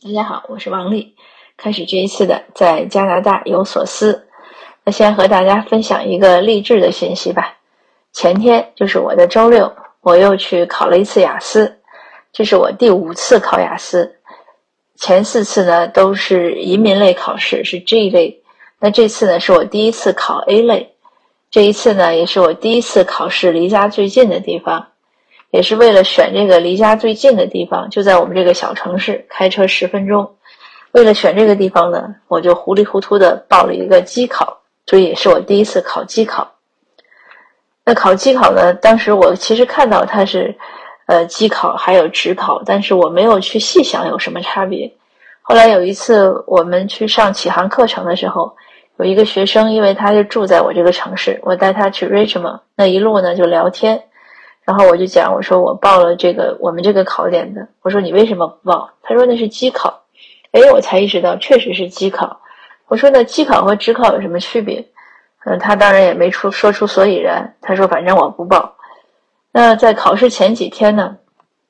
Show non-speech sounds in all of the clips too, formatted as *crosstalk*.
大家好，我是王丽。开始这一次的在加拿大有所思，那先和大家分享一个励志的信息吧。前天就是我的周六，我又去考了一次雅思，这是我第五次考雅思。前四次呢都是移民类考试，是 G 类。那这次呢是我第一次考 A 类，这一次呢也是我第一次考试离家最近的地方。也是为了选这个离家最近的地方，就在我们这个小城市，开车十分钟。为了选这个地方呢，我就糊里糊涂的报了一个机考，这也是我第一次考机考。那考机考呢，当时我其实看到它是，呃，机考还有职考，但是我没有去细想有什么差别。后来有一次我们去上启航课程的时候，有一个学生，因为他就住在我这个城市，我带他去 Richmond，那一路呢就聊天。然后我就讲，我说我报了这个我们这个考点的，我说你为什么不报？他说那是机考，哎，我才意识到确实是机考。我说那机考和职考有什么区别？嗯，他当然也没出说出所以然。他说反正我不报。那在考试前几天呢，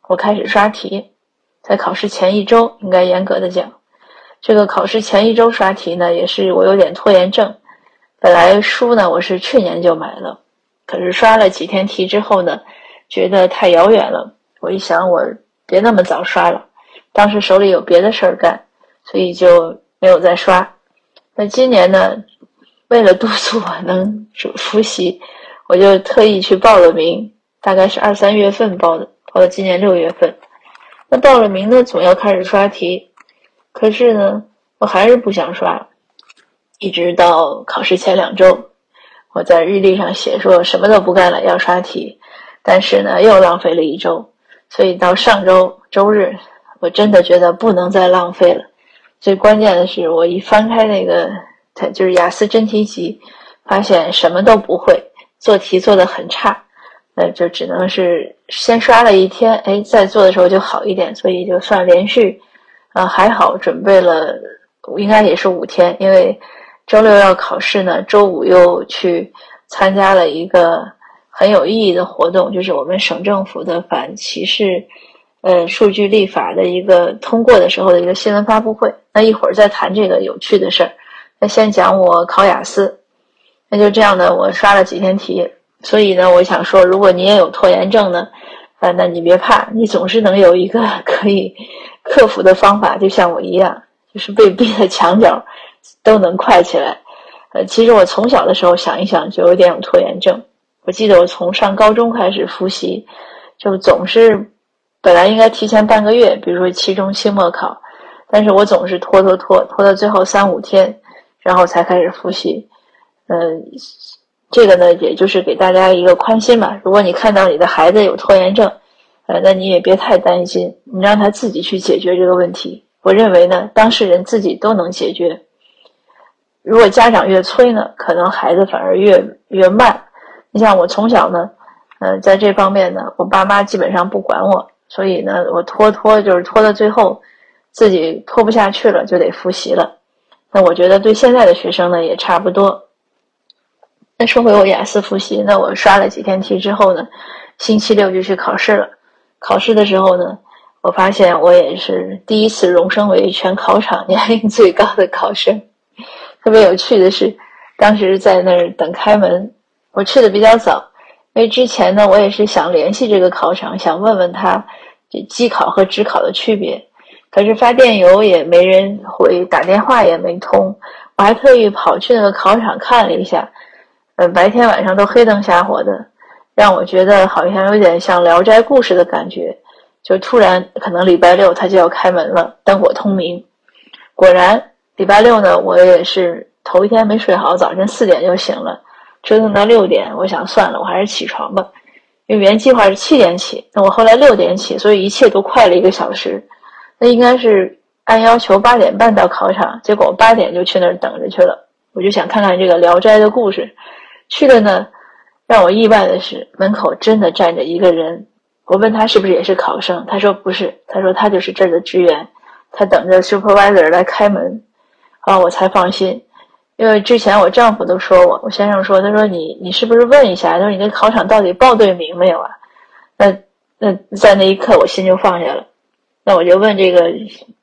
我开始刷题，在考试前一周，应该严格的讲，这个考试前一周刷题呢，也是我有点拖延症。本来书呢，我是去年就买了，可是刷了几天题之后呢。觉得太遥远了，我一想，我别那么早刷了。当时手里有别的事儿干，所以就没有再刷。那今年呢，为了督促我能复习，我就特意去报了名，大概是二三月份报的，报到今年六月份。那报了名呢，总要开始刷题，可是呢，我还是不想刷，一直到考试前两周，我在日历上写说什么都不干了，要刷题。但是呢，又浪费了一周，所以到上周周日，我真的觉得不能再浪费了。最关键的是，我一翻开那个，它就是雅思真题集，发现什么都不会，做题做得很差，那就只能是先刷了一天，哎，再做的时候就好一点。所以就算连续，啊，还好准备了，应该也是五天，因为周六要考试呢，周五又去参加了一个。很有意义的活动，就是我们省政府的反歧视，呃，数据立法的一个通过的时候的一个新闻发布会。那一会儿再谈这个有趣的事儿。那先讲我考雅思，那就这样的，我刷了几天题。所以呢，我想说，如果你也有拖延症呢，呃，那你别怕，你总是能有一个 *laughs* 可以克服的方法，就像我一样，就是被逼的墙角都能快起来。呃，其实我从小的时候想一想，就有点有拖延症。我记得我从上高中开始复习，就总是本来应该提前半个月，比如说期中、期末考，但是我总是拖拖拖拖到最后三五天，然后才开始复习。嗯，这个呢，也就是给大家一个宽心吧。如果你看到你的孩子有拖延症，呃，那你也别太担心，你让他自己去解决这个问题。我认为呢，当事人自己都能解决。如果家长越催呢，可能孩子反而越越慢。你像我从小呢，呃，在这方面呢，我爸妈基本上不管我，所以呢，我拖拖就是拖到最后，自己拖不下去了，就得复习了。那我觉得对现在的学生呢也差不多。那说回我雅思复习，那我刷了几天题之后呢，星期六就去考试了。考试的时候呢，我发现我也是第一次荣升为全考场年龄最高的考生。特别有趣的是，当时在那儿等开门。我去的比较早，因为之前呢，我也是想联系这个考场，想问问他这机考和职考的区别，可是发电邮也没人回，打电话也没通，我还特意跑去那个考场看了一下，呃，白天晚上都黑灯瞎火的，让我觉得好像有点像《聊斋故事》的感觉，就突然可能礼拜六他就要开门了，灯火通明，果然礼拜六呢，我也是头一天没睡好，早晨四点就醒了。折腾到六点，我想算了，我还是起床吧，因为原计划是七点起，那我后来六点起，所以一切都快了一个小时。那应该是按要求八点半到考场，结果我八点就去那儿等着去了。我就想看看这个《聊斋》的故事，去了呢，让我意外的是，门口真的站着一个人。我问他是不是也是考生，他说不是，他说他就是这儿的职员，他等着 supervisor 来开门，啊，我才放心。因为之前我丈夫都说我，我先生说，他说你你是不是问一下，他说你那考场到底报对名没有啊？那那在那一刻我心就放下了。那我就问这个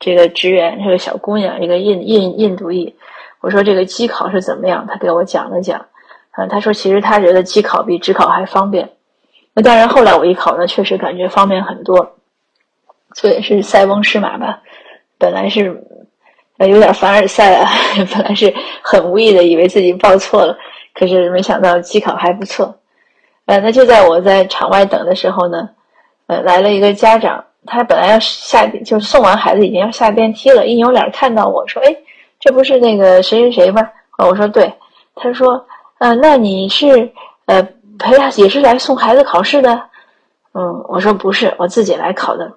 这个职员，这个小姑娘，一个印印印度裔，我说这个机考是怎么样？她给我讲了讲，啊，她说其实她觉得机考比职考还方便。那当然，后来我一考呢，确实感觉方便很多，所以是塞翁失马吧。本来是呃有点凡尔赛啊，*laughs* 本来是很无意的以为自己报错了，可是没想到机考还不错。呃，那就在我在场外等的时候呢，呃，来了一个家长，他本来要下，就是送完孩子已经要下电梯了，一扭脸看到我说：“哎，这不是那个谁谁谁吗？”我说：“对。”他说：“呃，那你是呃。”陪他也是来送孩子考试的，嗯，我说不是，我自己来考的。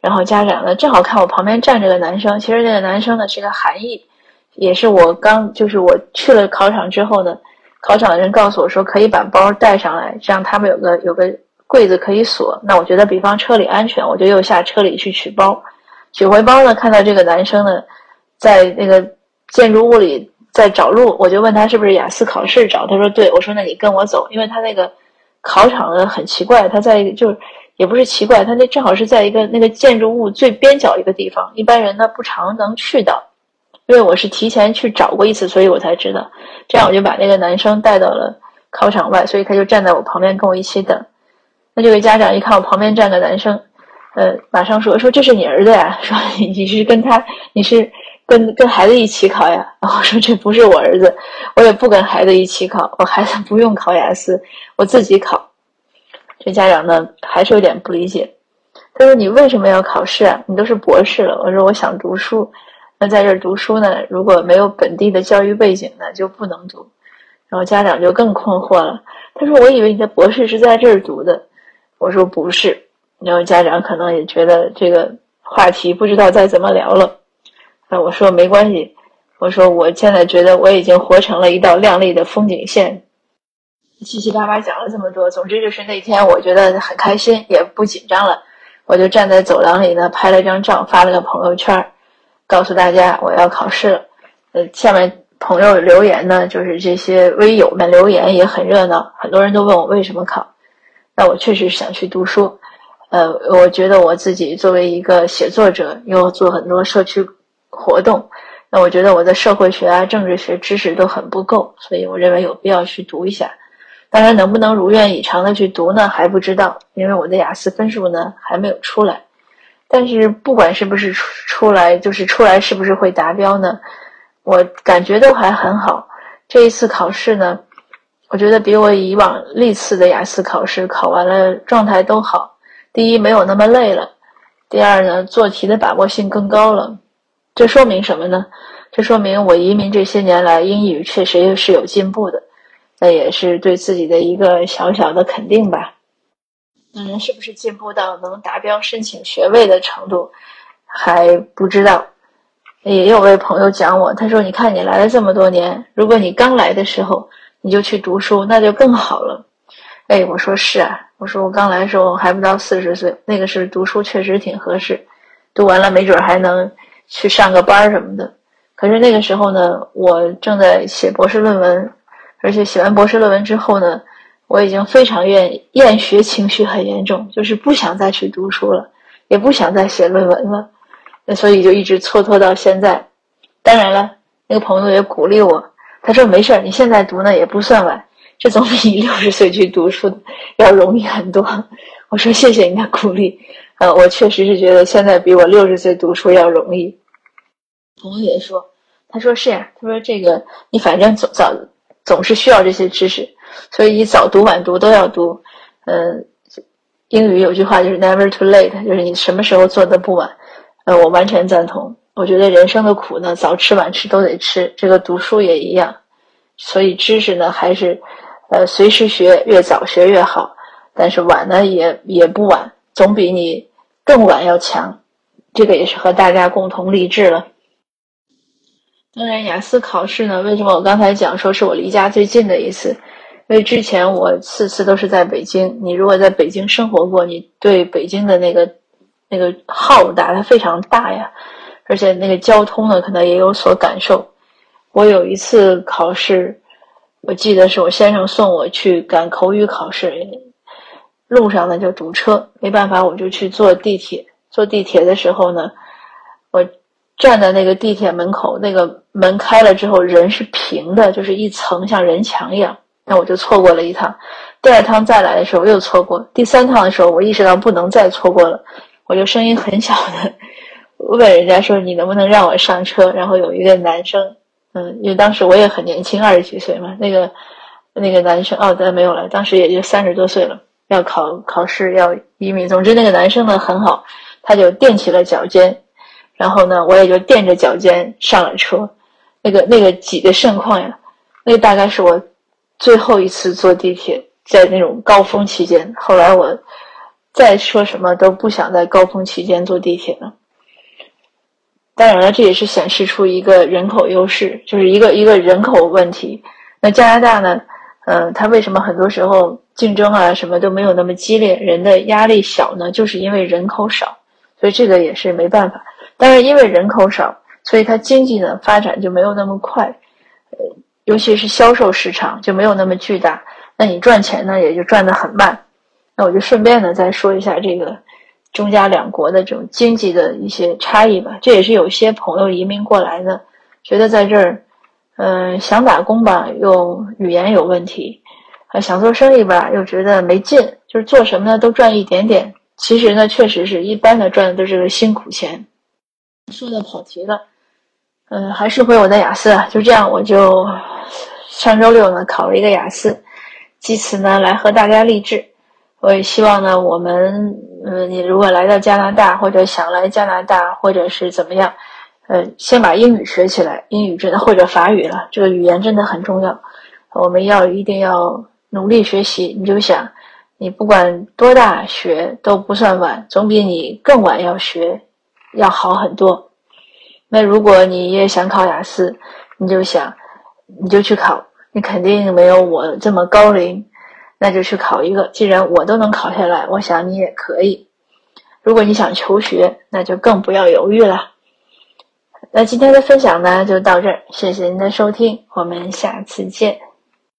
然后家长呢，正好看我旁边站着个男生，其实那个男生呢是个韩裔，也是我刚就是我去了考场之后呢，考场的人告诉我说可以把包带上来，这样他们有个有个柜子可以锁。那我觉得比方车里安全，我就又下车里去取包。取回包呢，看到这个男生呢，在那个建筑物里。在找路，我就问他是不是雅思考试找，他说对，我说那你跟我走，因为他那个考场呢很奇怪，他在一个就也不是奇怪，他那正好是在一个那个建筑物最边角一个地方，一般人呢不常能去到，因为我是提前去找过一次，所以我才知道，这样我就把那个男生带到了考场外，所以他就站在我旁边跟我一起等，那这位家长一看我旁边站个男生，呃，马上说说这是你儿子呀，说你是跟他你是。跟跟孩子一起考呀？*laughs* 我说这不是我儿子，我也不跟孩子一起考，我孩子不用考雅思，我自己考。这家长呢还是有点不理解，他说你为什么要考试啊？你都是博士了。我说我想读书，那在这儿读书呢，如果没有本地的教育背景呢，就不能读。然后家长就更困惑了，他说我以为你的博士是在这儿读的。我说不是。然后家长可能也觉得这个话题不知道再怎么聊了。那我说没关系，我说我现在觉得我已经活成了一道亮丽的风景线。七七八八讲了这么多，总之就是那天我觉得很开心，也不紧张了。我就站在走廊里呢，拍了张照，发了个朋友圈，告诉大家我要考试了。呃，下面朋友留言呢，就是这些微友们留言也很热闹，很多人都问我为什么考。那我确实想去读书。呃，我觉得我自己作为一个写作者，又做很多社区。活动，那我觉得我的社会学啊、政治学知识都很不够，所以我认为有必要去读一下。当然，能不能如愿以偿的去读呢？还不知道，因为我的雅思分数呢还没有出来。但是不管是不是出出来，就是出来是不是会达标呢？我感觉都还很好。这一次考试呢，我觉得比我以往历次的雅思考试考完了状态都好。第一，没有那么累了；第二呢，做题的把握性更高了。这说明什么呢？这说明我移民这些年来英语确实是有进步的，那也是对自己的一个小小的肯定吧。当然，是不是进步到能达标申请学位的程度还不知道。也有位朋友讲我，他说：“你看你来了这么多年，如果你刚来的时候你就去读书，那就更好了。”哎，我说是啊，我说我刚来的时候还不到四十岁，那个是读书确实挺合适，读完了没准还能。去上个班什么的，可是那个时候呢，我正在写博士论文，而且写完博士论文之后呢，我已经非常厌厌学情绪很严重，就是不想再去读书了，也不想再写论文了，那所以就一直蹉跎到现在。当然了，那个朋友也鼓励我，他说没事儿，你现在读呢也不算晚，这总比你六十岁去读书要容易很多。我说谢谢你的鼓励，呃，我确实是觉得现在比我六十岁读书要容易。朋友也说，他说是呀，他说这个你反正早早总是需要这些知识，所以你早读晚读都要读。嗯，英语有句话就是 never too late，就是你什么时候做的不晚。呃，我完全赞同。我觉得人生的苦呢，早吃晚吃都得吃，这个读书也一样。所以知识呢，还是呃随时学，越早学越好。但是晚呢，也也不晚，总比你更晚要强。这个也是和大家共同励志了。当然，雅思考试呢？为什么我刚才讲说是我离家最近的一次？因为之前我次次都是在北京。你如果在北京生活过，你对北京的那个那个浩大，它非常大呀，而且那个交通呢，可能也有所感受。我有一次考试，我记得是我先生送我去赶口语考试，路上呢就堵车，没办法，我就去坐地铁。坐地铁的时候呢，我站在那个地铁门口，那个门开了之后，人是平的，就是一层像人墙一样。那我就错过了一趟。第二趟再来的时候又错过。第三趟的时候，我意识到不能再错过了，我就声音很小的问人家说：“你能不能让我上车？”然后有一个男生，嗯，因为当时我也很年轻，二十几岁嘛，那个那个男生哦，但没有了，当时也就三十多岁了，要考考试要移民。总之，那个男生呢很好，他就垫起了脚尖，然后呢，我也就垫着脚尖上了车。那个那个挤的盛况呀，那大概是我最后一次坐地铁。在那种高峰期间，后来我再说什么都不想在高峰期间坐地铁了。当然了，这也是显示出一个人口优势，就是一个一个人口问题。那加拿大呢？嗯，它为什么很多时候竞争啊什么都没有那么激烈，人的压力小呢？就是因为人口少，所以这个也是没办法。但是因为人口少，所以它经济呢发展就没有那么快，呃，尤其是销售市场就没有那么巨大。那你赚钱呢，也就赚得很慢。那我就顺便呢再说一下这个中加两国的这种经济的一些差异吧。这也是有些朋友移民过来的，觉得在这儿，嗯，想打工吧，又语言有问题；啊，想做生意吧，又觉得没劲。就是做什么呢，都赚一点点。其实呢，确实是一般的赚的都是个辛苦钱。说的跑题了，嗯，还是回我的雅思啊。就这样，我就上周六呢考了一个雅思。借此呢，来和大家励志。我也希望呢，我们，嗯，你如果来到加拿大，或者想来加拿大，或者是怎么样，呃，先把英语学起来。英语真的或者法语了，这个语言真的很重要。我们要一定要努力学习。你就想，你不管多大学都不算晚，总比你更晚要学要好很多。那如果你也想考雅思，你就想，你就去考。你肯定没有我这么高龄，那就去考一个。既然我都能考下来，我想你也可以。如果你想求学，那就更不要犹豫了。那今天的分享呢，就到这儿，谢谢您的收听，我们下次见。